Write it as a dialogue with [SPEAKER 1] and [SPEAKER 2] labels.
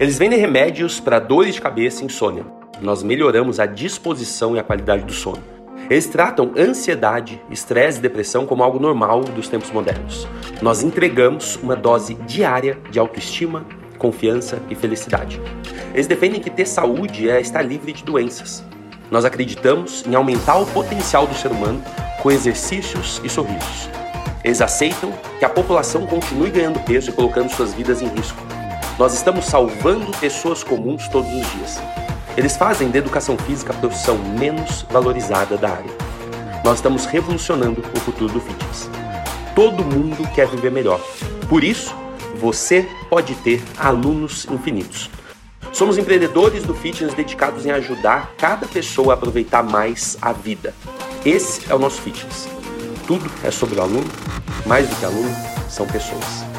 [SPEAKER 1] Eles vendem remédios para dores de cabeça e insônia. Nós melhoramos a disposição e a qualidade do sono. Eles tratam ansiedade, estresse e depressão como algo normal dos tempos modernos. Nós entregamos uma dose diária de autoestima, confiança e felicidade. Eles defendem que ter saúde é estar livre de doenças. Nós acreditamos em aumentar o potencial do ser humano com exercícios e sorrisos. Eles aceitam que a população continue ganhando peso e colocando suas vidas em risco. Nós estamos salvando pessoas comuns todos os dias. Eles fazem da educação física a profissão menos valorizada da área. Nós estamos revolucionando o futuro do fitness. Todo mundo quer viver melhor. Por isso, você pode ter alunos infinitos. Somos empreendedores do fitness dedicados em ajudar cada pessoa a aproveitar mais a vida. Esse é o nosso fitness. Tudo é sobre o aluno, mais do que aluno, são pessoas.